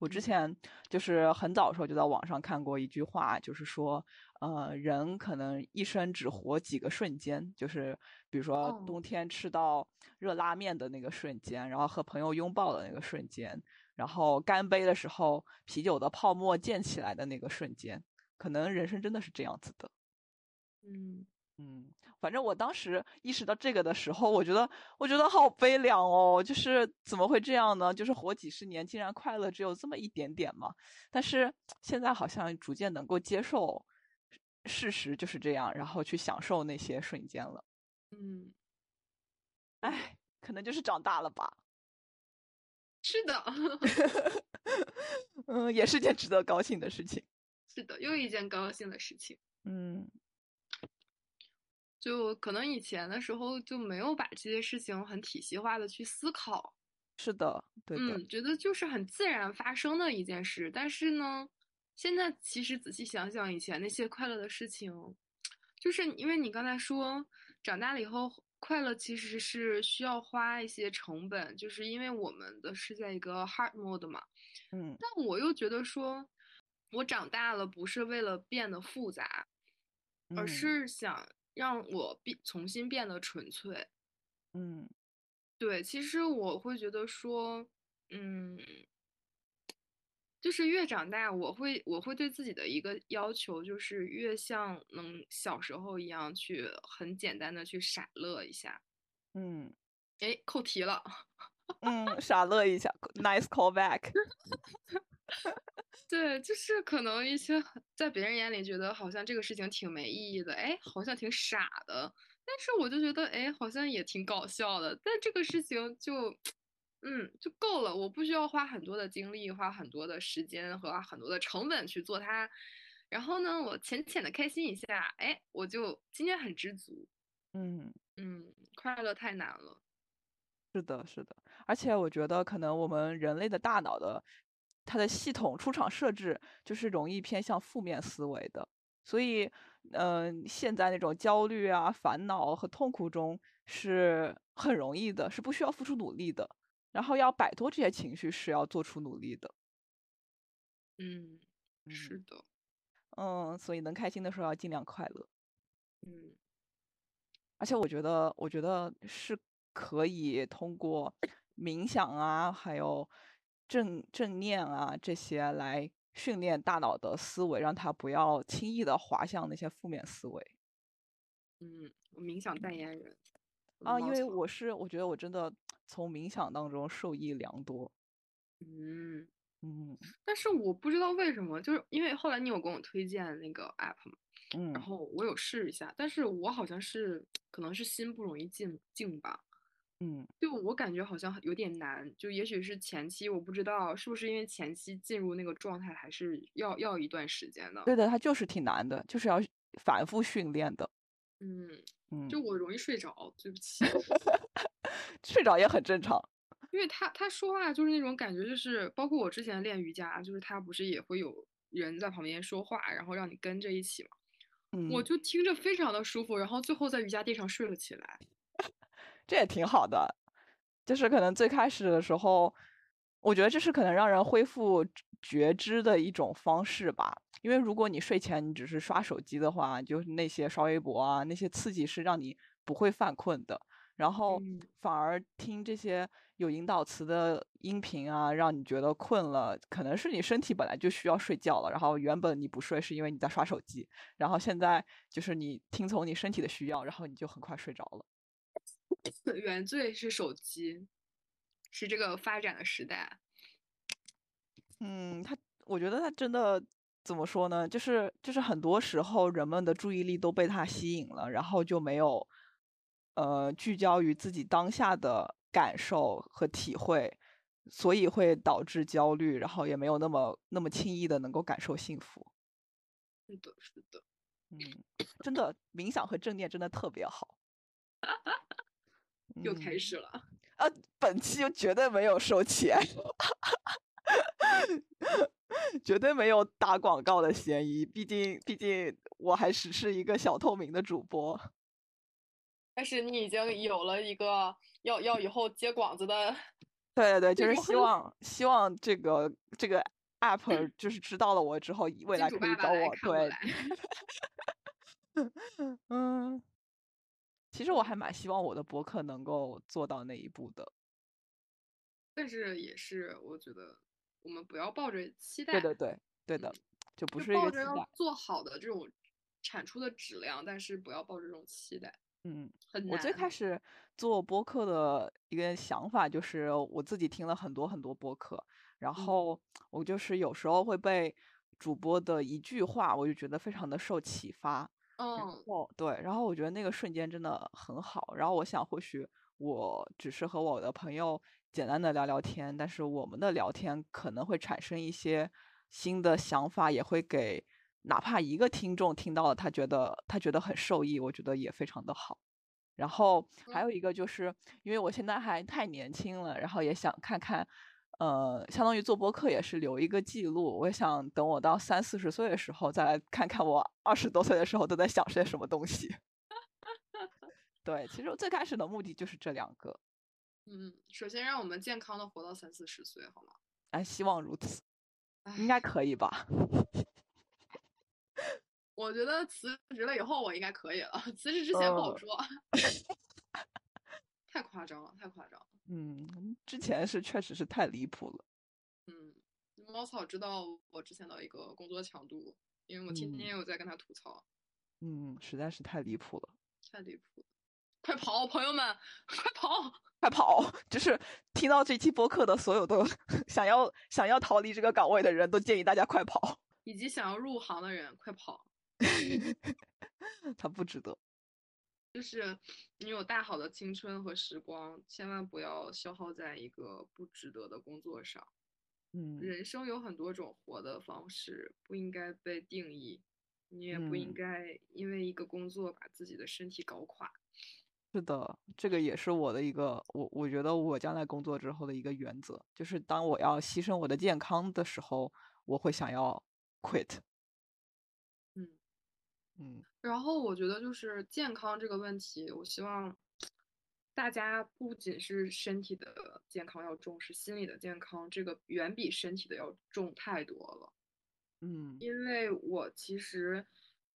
我之嗯。前就是很早的时候就在网上看过一句话，就是说，呃，人可能一生只活几个瞬间，就是比如说哦。冬天吃到热拉面的那个瞬间，然后和朋友拥抱的那个瞬间，然后干杯的时候啤酒的泡沫溅起来的那个瞬间，可能人生真的是这样子的。嗯嗯，反正我当时意识到这个的时候，我觉得我觉得好悲凉哦，就是怎么会这样呢？就是活几十年，竟然快乐只有这么一点点嘛。但是现在好像逐渐能够接受事实就是这样，然后去享受那些瞬间了。嗯，哎，可能就是长大了吧。是的，嗯，也是件值得高兴的事情。是的，又一件高兴的事情。嗯，就可能以前的时候就没有把这些事情很体系化的去思考。是的，对的。嗯，觉得就是很自然发生的一件事。但是呢，现在其实仔细想想，以前那些快乐的事情，就是因为你刚才说长大了以后。快乐其实是需要花一些成本，就是因为我们的是在一个 hard mode 嘛，嗯，但我又觉得说，我长大了不是为了变得复杂，而是想让我变重新变得纯粹，嗯，对，其实我会觉得说，嗯。就是越长大，我会我会对自己的一个要求，就是越像能小时候一样去很简单的去傻乐一下。嗯，哎，扣题了。嗯，傻乐一下，nice callback。对，就是可能一些在别人眼里觉得好像这个事情挺没意义的，哎，好像挺傻的，但是我就觉得，哎，好像也挺搞笑的。但这个事情就。嗯，就够了，我不需要花很多的精力，花很多的时间和很多的成本去做它。然后呢，我浅浅的开心一下，哎，我就今天很知足。嗯嗯，快乐太难了。是的，是的。而且我觉得，可能我们人类的大脑的它的系统出厂设置就是容易偏向负面思维的，所以，嗯，陷在那种焦虑啊、烦恼和痛苦中是很容易的，是不需要付出努力的。然后要摆脱这些情绪是要做出努力的，嗯，是的，嗯，所以能开心的时候要尽量快乐，嗯，而且我觉得，我觉得是可以通过冥想啊，还有正正念啊这些来训练大脑的思维，让它不要轻易的滑向那些负面思维。嗯，冥想代言人。啊，因为我是我觉得我真的从冥想当中受益良多，嗯嗯，但是我不知道为什么，就是因为后来你有跟我推荐那个 app 嘛，嗯，然后我有试一下，但是我好像是可能是心不容易静静吧，嗯，就我感觉好像有点难，就也许是前期我不知道是不是因为前期进入那个状态还是要要一段时间的，对的，它就是挺难的，就是要反复训练的，嗯。嗯，就我容易睡着，对不起，睡着也很正常。因为他他说话就是那种感觉，就是包括我之前练瑜伽，就是他不是也会有人在旁边说话，然后让你跟着一起嘛，我就听着非常的舒服，然后最后在瑜伽垫上睡了起来。这也挺好的，就是可能最开始的时候，我觉得这是可能让人恢复觉知的一种方式吧。因为如果你睡前你只是刷手机的话，就是那些刷微博啊，那些刺激是让你不会犯困的。然后反而听这些有引导词的音频啊，让你觉得困了，可能是你身体本来就需要睡觉了。然后原本你不睡是因为你在刷手机，然后现在就是你听从你身体的需要，然后你就很快睡着了。原罪是手机，是这个发展的时代。嗯，他，我觉得他真的。怎么说呢？就是就是很多时候人们的注意力都被它吸引了，然后就没有，呃，聚焦于自己当下的感受和体会，所以会导致焦虑，然后也没有那么那么轻易的能够感受幸福。是的，是的，嗯，真的冥想和正念真的特别好。又开始了 啊！本期又绝对没有收钱。绝对没有打广告的嫌疑，毕竟毕竟我还只是一个小透明的主播。但是你已经有了一个要要以后接广子的，对对对，就是希望希望这个这个 app 就是知道了我之后，未来可以找我。对，嗯，其实我还蛮希望我的博客能够做到那一步的，但是也是我觉得。我们不要抱着期待，对对对，对的，就不是抱着要做好的这种产出的质量，但是不要抱着这种期待。嗯，很难。我最开始做播客的一个想法就是我自己听了很多很多播客，然后我就是有时候会被主播的一句话，我就觉得非常的受启发。嗯，对，然后我觉得那个瞬间真的很好。然后我想，或许我只是和我的朋友简单的聊聊天，但是我们的聊天可能会产生一些新的想法，也会给。哪怕一个听众听到了，他觉得他觉得很受益，我觉得也非常的好。然后还有一个就是，因为我现在还太年轻了，然后也想看看，呃，相当于做播客也是留一个记录。我也想等我到三四十岁的时候，再来看看我 二十多岁的时候都在想些什么东西。对，其实我最开始的目的就是这两个。嗯，首先让我们健康的活到三四十岁，好吗？哎，希望如此，应该可以吧。我觉得辞职了以后我应该可以了，辞职之前不好说。太夸张了，太夸张了。嗯，之前是确实是太离谱了。嗯，猫草知道我之前的一个工作强度，因为我天天有在跟他吐槽。嗯，实在是太离谱了。太离谱了！快跑，朋友们，快跑，快跑！就是听到这期播客的所有的 想要想要逃离这个岗位的人都建议大家快跑，以及想要入行的人快跑。他不值得，就是你有大好的青春和时光，千万不要消耗在一个不值得的工作上。嗯，人生有很多种活的方式，不应该被定义，你也不应该因为一个工作把自己的身体搞垮。是的，这个也是我的一个，我我觉得我将来工作之后的一个原则，就是当我要牺牲我的健康的时候，我会想要 quit。嗯，然后我觉得就是健康这个问题，我希望大家不仅是身体的健康要重视，心理的健康这个远比身体的要重太多了。嗯，因为我其实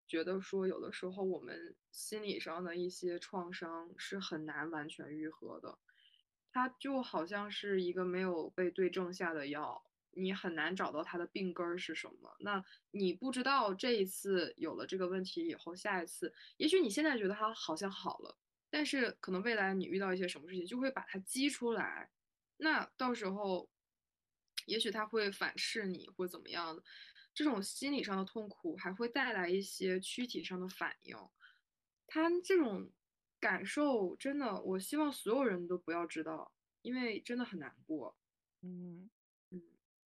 觉得说，有的时候我们心理上的一些创伤是很难完全愈合的，它就好像是一个没有被对症下的药。你很难找到它的病根儿是什么。那你不知道这一次有了这个问题以后，下一次，也许你现在觉得它好像好了，但是可能未来你遇到一些什么事情，就会把它激出来。那到时候，也许它会反噬你，或怎么样的。这种心理上的痛苦还会带来一些躯体上的反应。它这种感受真的，我希望所有人都不要知道，因为真的很难过。嗯。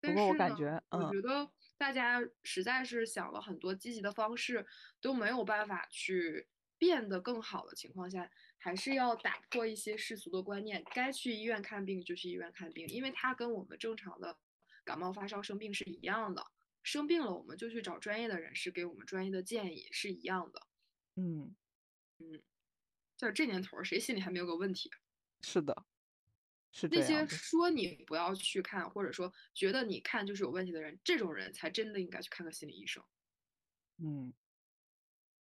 但是我感觉，我觉得大家实在是想了很多积极的方式，都没有办法去变得更好的情况下，还是要打破一些世俗的观念，该去医院看病就去医院看病，因为它跟我们正常的感冒发烧生病是一样的，生病了我们就去找专业的人士给我们专业的建议是一样的。嗯嗯，就这年头，谁心里还没有个问题？是的。是那些说你不要去看，或者说觉得你看就是有问题的人，这种人才真的应该去看个心理医生。嗯，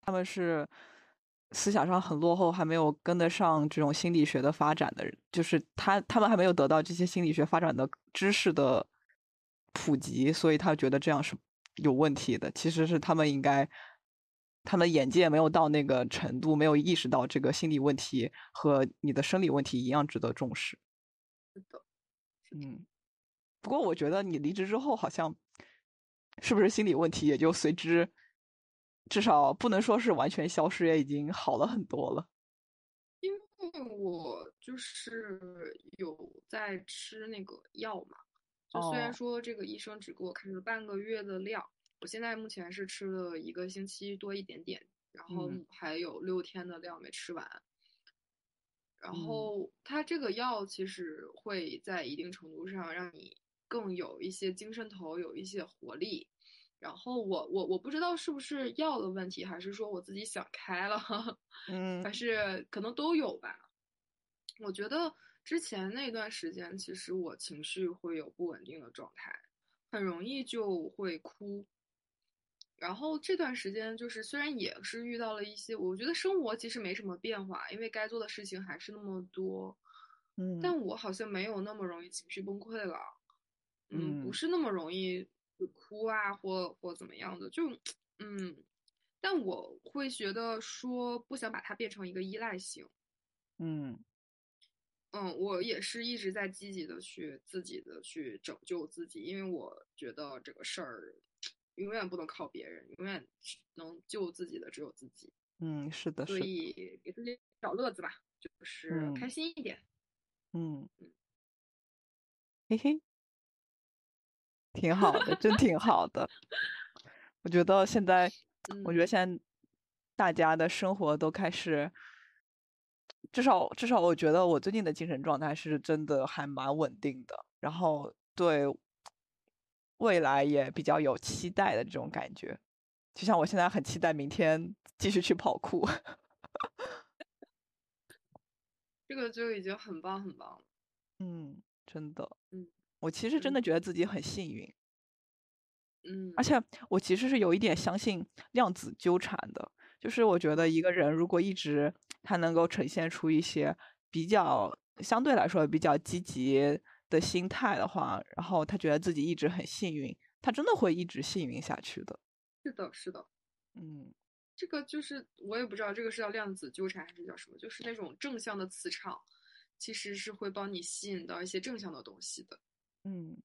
他们是思想上很落后，还没有跟得上这种心理学的发展的人，就是他他们还没有得到这些心理学发展的知识的普及，所以他觉得这样是有问题的。其实是他们应该，他们眼界没有到那个程度，没有意识到这个心理问题和你的生理问题一样值得重视。是的，嗯，不过我觉得你离职之后，好像是不是心理问题也就随之，至少不能说是完全消失，也已经好了很多了。因为我就是有在吃那个药嘛，就虽然说这个医生只给我开了半个月的量，我现在目前是吃了一个星期多一点点，然后还有六天的量没吃完。然后它这个药其实会在一定程度上让你更有一些精神头，有一些活力。然后我我我不知道是不是药的问题，还是说我自己想开了，嗯，还是可能都有吧。我觉得之前那段时间，其实我情绪会有不稳定的状态，很容易就会哭。然后这段时间就是虽然也是遇到了一些，我觉得生活其实没什么变化，因为该做的事情还是那么多，嗯，但我好像没有那么容易情绪崩溃了，嗯，不是那么容易哭啊或或怎么样的，就嗯，但我会觉得说不想把它变成一个依赖性。嗯嗯，我也是一直在积极的去自己的去拯救自己，因为我觉得这个事儿永远不能靠别人，永远能救自己的只有自己。嗯，是的，所是的，以给自己找乐子吧，就是嗯开心一点。嗯，嘿嘿，挺好的，真挺好的。我觉得现在，我觉得嗯现在大家的生活都开始，至少至少我觉得我最近的精神状态是真的还蛮稳定的，然后对未来也比较有期待的这种感觉。就像我现在很期待明天继续去跑酷。这个就已经很棒很棒了。嗯，真的，嗯我其实真嗯的觉得自己很幸运。嗯，而且我其实是有一点相信量子纠缠的，就是我觉得一个人如果一直他能够呈现出一些比较相对来说比较积极的心态的话，然后他觉得自己一直很幸运，他真的会一直幸运下去的。是的，是的。嗯这个就是我也不知道这个是叫量子纠缠还是叫什么，就是那种正向的磁场，其实是会帮你吸引到一些正向的东西的，嗯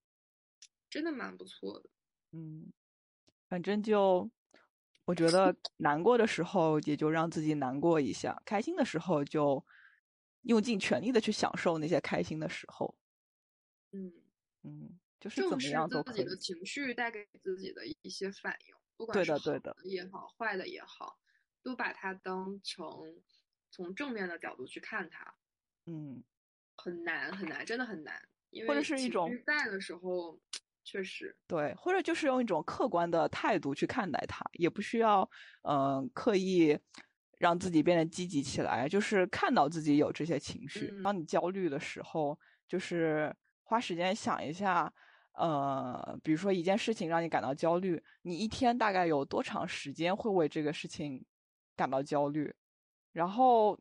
真的蛮不错的。嗯，反正就我觉得 难过的时候也就让自己难过一下，开心的时候就用尽全力的去享受那些开心的时候。嗯，嗯，就是怎么样都。自己的情绪带给自己的一些反应，不管对是好的对的也好，坏的也好，都把它当成从正面的角度去看它，嗯，很难很难，真的很难，因或者为是一种绪在的时候，确实，对，或者就是用一种客观的态度去看待它，也不需要嗯、呃刻意让自己变得积极起来，就是看到自己有这些情绪。嗯当你焦虑的时候，就是花时间想一下，呃，比如说一件事情让你感到焦虑，你一天大概有多长时间会为这个事情感到焦虑？然后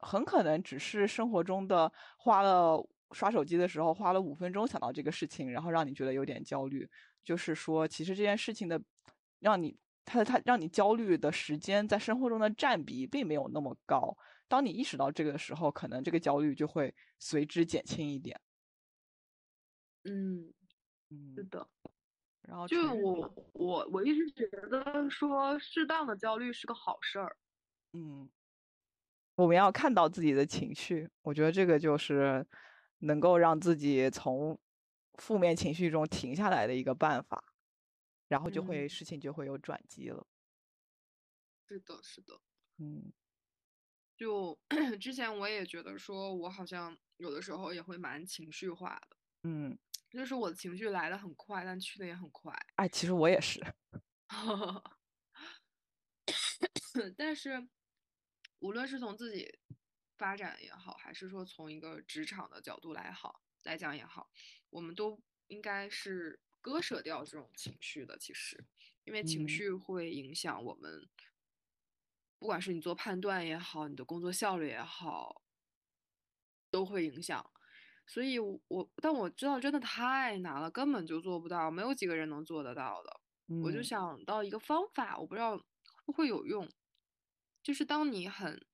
很可能只是生活中的花了刷手机的时候花了五分钟想到这个事情，然后让你觉得有点焦虑。就是说，其实这件事情的让你它它让你焦虑的时间在生活中的占比并没有那么高。当你意识到这个的时候，可能这个焦虑就会随之减轻一点。嗯，是嗯，的。然后就我我我一直觉得说适当的焦虑是个好事儿。嗯，我们要看到自己的情绪，我觉得这个就是能够让自己从负面情绪中停下来的一个办法，然后就会嗯事情就会有转机了。是的，是的。嗯就 之前我也觉得说，我好像有的时候也会蛮情绪化的，嗯，就是我的情绪来的很快，但去的也很快。哎，其实我也是。但是，无论是从自己发展也好，还是说从一个职场的角度来好来讲也好，我们都应该是割舍掉这种情绪的。其实，因为情嗯绪会影响我们，不管是你做判断也好，你的工作效率也好，都会影响。所以我，我但我知道真的太难了，根本就做不到，没有几个人能做得到的。我就嗯。想到一个方法，我不知道会不会有用，就是当你很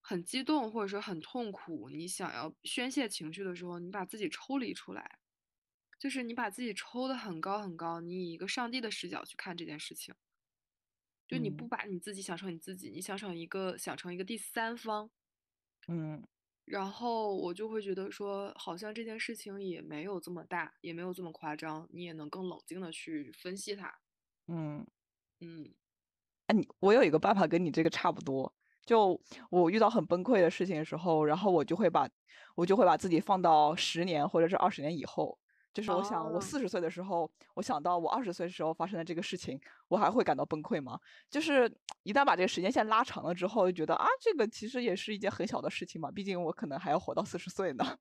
很激动或者说很痛苦，你想要宣泄情绪的时候，你把自己抽离出来，就是你把自己抽得很高很高，你以一个上帝的视角去看这件事情，就你不嗯。把你自己想成你自己，你想成一个想成一个第三方，嗯然后我就会觉得说，好像这件事情也没有这么大，也没有这么夸张，你也能更冷静的去分析它。嗯，嗯哎，你我有一个办法跟你这个差不多。就我遇到很崩溃的事情的时候，然后我就会把我就会把自己放到十年或者是二十年以后。就是我想，我哦四十岁的时候，我想到我二十岁时候发生的这个事情，我还会感到崩溃吗？就是一旦把这个时间线拉长了之后，就觉得啊，这个其实也是一件很小的事情嘛，毕竟我可能还要活到四十岁呢。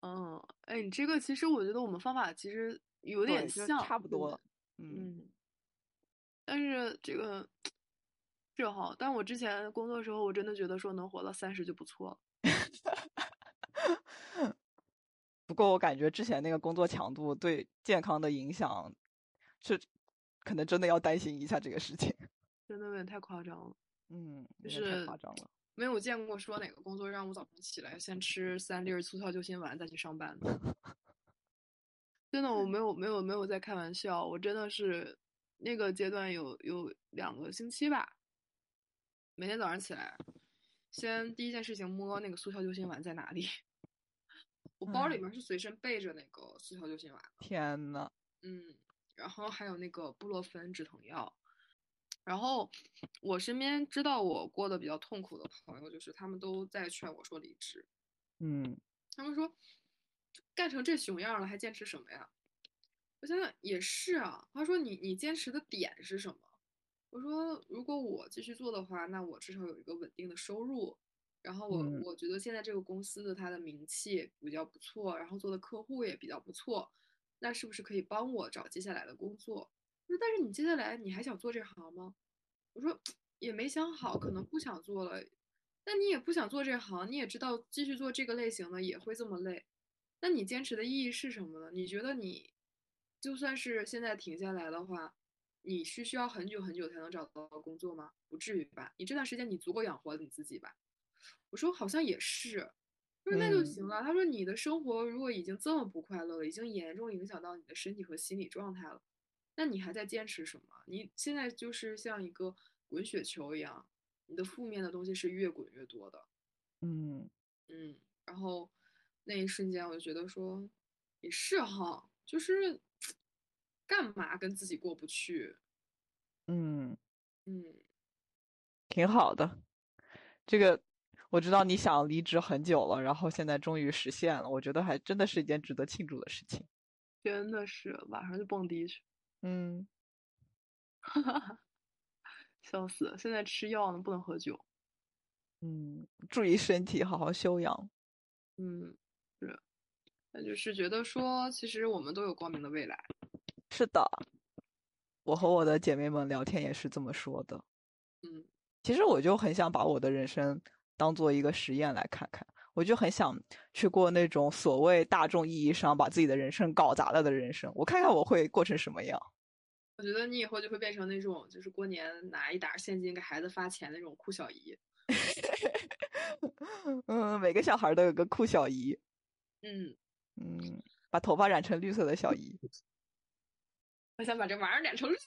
嗯，哎，你这个其实我觉得我们方法其实有点像，差不多了。嗯嗯，但是这个是哈，但我之前工作的时候，我真的觉得说能活到三十就不错了。不过我感觉之前那个工作强度对健康的影响，是可能真的要担心一下这个事情。真的有点太夸张了。嗯，就是夸张了。没有见过说哪个工作让我早上起来先吃三粒儿促效救心丸再去上班的。真的，我没有没有没有在开玩笑，我真的是那个阶段有有两个星期吧，每天早上起来，先第一件事情摸那个速效救心丸在哪里。我包里嗯面是随身备着那个速效救心丸，天呐，嗯，然后还有那个布洛芬止疼药。然后我身边知道我过得比较痛苦的朋友，就是他们都在劝我说离职。嗯他们说干成这熊样了还坚持什么呀？我想想也是啊。他说你你坚持的点是什么？我说如果我继续做的话，那我至少有一个稳定的收入。然后我、嗯我觉得现在这个公司的它的名气比较不错，然后做的客户也比较不错，那是不是可以帮我找接下来的工作？但是你接下来你还想做这行吗？我说 也没想好，可能不想做了。那你也不想做这行，你也知道继续做这个类型的也会这么累，那你坚持的意义是什么呢？你觉得你就算是现在停下来的话，你是需要很久很久才能找到工作吗？不至于吧？你这段时间你足够养活你自己吧？我说好像也是，他说那就嗯行了。他说你的生活如果已经这么不快乐了，已经严重影响到你的身体和心理状态了，那你还在坚持什么？你现在就是像一个滚雪球一样，你的负面的东西是越滚越多的。嗯嗯，然后那一瞬间我就觉得说，也是哈，就是干嘛跟自己过不去？嗯，嗯，挺好的。这个我知道你想离职很久了，然后现在终于实现了，我觉得还真的是一件值得庆祝的事情。真的是晚上就蹦迪去，嗯，笑死了！现在吃药呢，不能喝酒。嗯，注意身体，好好休养。嗯，是，那就是觉得说，其实我们都有光明的未来。是的，我和我的姐妹们聊天也是这么说的。嗯其实我就很想把我的人生当做一个实验来看看，我就很想去过那种所谓大众意义上把自己的人生搞砸了的人生，我看看我会过成什么样。我觉得你以后就会变成那种，就是过年拿一沓现金给孩子发钱那种酷小姨。嗯，每个小孩都有个酷小姨，嗯，嗯，把头发染成绿色的小姨。我想把这玩意儿染成绿的，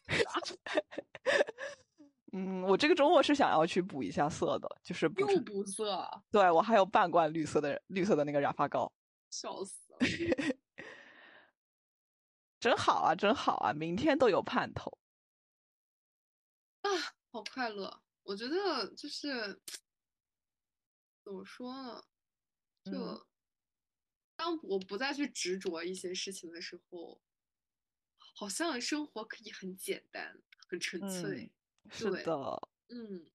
嗯，我这个周末是想要去补一下色的，就是补又，补色，对我还有半罐绿色的绿色的那个染发膏，笑死了。真好啊，真好啊，明天都有盼头。啊，好快乐！我觉得就是怎么说呢，就、嗯当我不再去执着一些事情的时候，好像生活可以很简单、很纯粹。对 是的，嗯，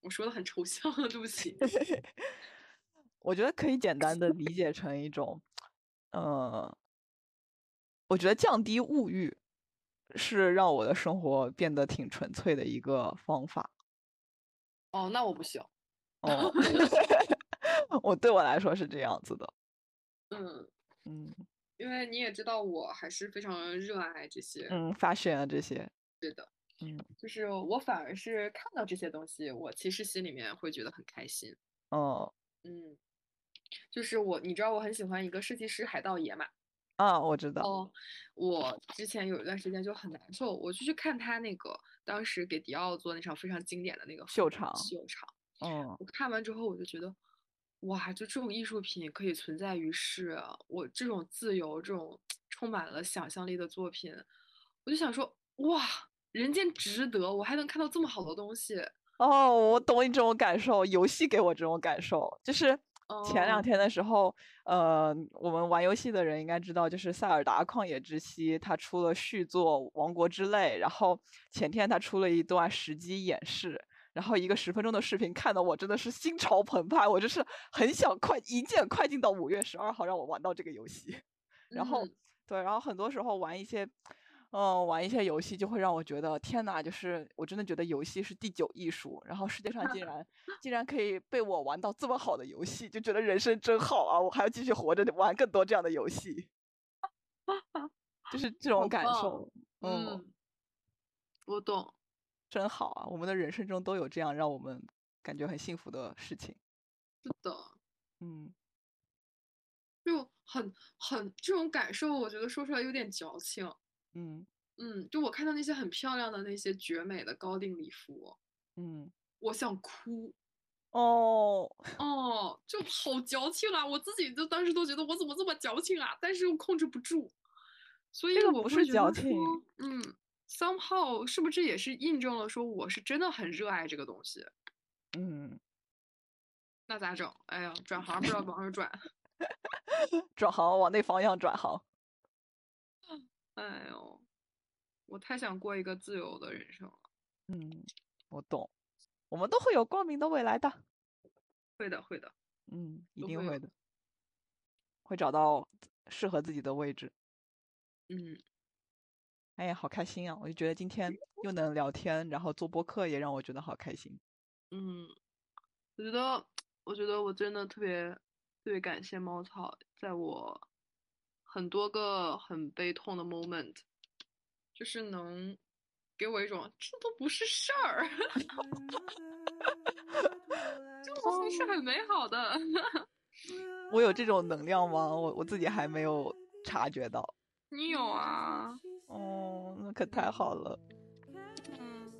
我说的很抽象，对不起。我觉得可以简单的理解成一种，呃，我觉得降低物欲是让我的生活变得挺纯粹的一个方法。哦，那我不行。哦，我对我来说是这样子的。嗯，嗯因为你也知道，我还是非常热爱这些。嗯，fashion 啊这些，对的。嗯就是我反而是看到这些东西，我其实心里面会觉得很开心。哦嗯，就是我，你知道我很喜欢一个设计师海盗爷嘛？啊，我知道。哦，我之前有一段时间就很难受，我就去看他那个当时给迪奥做那场非常经典的那个秀场秀场。嗯我看完之后，我就觉得，哇，就这种艺术品可以存在于世啊，我这种自由、这种充满了想象力的作品，我就想说，哇，人间值得，我还能看到这么好的东西。哦，我懂你这种感受，游戏给我这种感受，就是前两哦天的时候，呃，我们玩游戏的人应该知道，就是《塞尔达旷野之息》它出了续作《王国之泪》，然后前天它出了一段实机演示，然后一个十分钟的视频，看得我真的是心潮澎湃，我就是很想快一键快进到五月十二号，让我玩到这个游戏。然后嗯对，然后很多时候玩一些，嗯，玩一些游戏就会让我觉得天呐，就是我真的觉得游戏是第九艺术，然后世界上竟 然竟然可以被我玩到这么好的游戏，就觉得人生真好啊！我还要继续活着玩更多这样的游戏，就是这种感受。嗯嗯，我懂。真好啊！我们的人生中都有这样让我们感觉很幸福的事情。是的，嗯，就很很这种感受，我觉得说出来有点矫情。嗯嗯，就我看到那些很漂亮的那些绝美的高定礼服，嗯，我想哭。哦，哦，就好矫情啊！我自己就当时都觉得我怎么这么矫情啊，但是又控制不住，所以这个不我会觉得是矫情，嗯，somehow 是不是这也是印证了说我是真的很热爱这个东西？嗯，那咋整？哎呀，转行不知道往哪儿转。转行往那方向转行。哎呦，我太想过一个自由的人生了。嗯，我懂，我们都会有光明的未来的。会的，会的。嗯，一定会的，会找到适合自己的位置。嗯，哎呀，好开心啊！我就觉得今天又能聊天，然后做播客也让我觉得好开心。嗯，我觉得，我觉得我真的特别特别感谢猫草，在我很多个很悲痛的 moment，就是能给我一种这都不是事儿，这都还是很美好的。我有这种能量吗？我我自己还没有察觉到。你有啊？哦，那可太好了。嗯，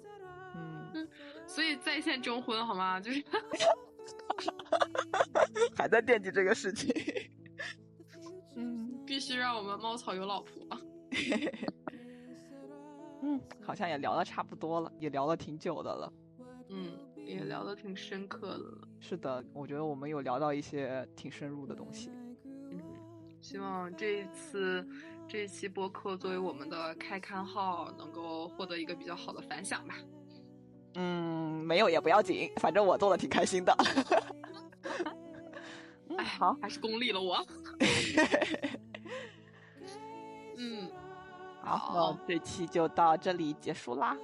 嗯，所以在线征婚好吗？就是还在惦记这个事情。嗯必须让我们猫草有老婆。嗯，好像也聊的差不多了，也聊了挺久的了。嗯，也聊的挺深刻的了。是的，我觉得我们有聊到一些挺深入的东西。嗯，希望这一次这一期播客作为我们的开刊号，能够获得一个比较好的反响吧。嗯，没有也不要紧，反正我做的挺开心的。嗯哎，好，还是功利了我。嗯，好，那这期就到这里结束啦。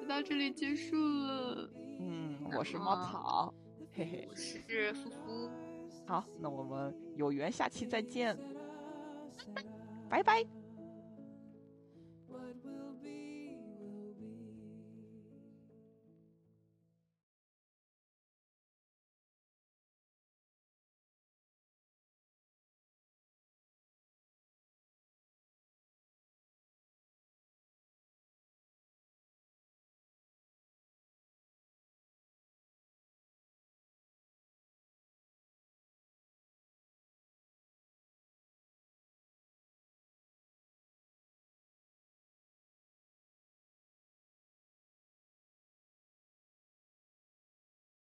就到这里结束了。嗯，我是猫草，嘿嘿。我是夫夫，好，那我们有缘下期再见，拜拜。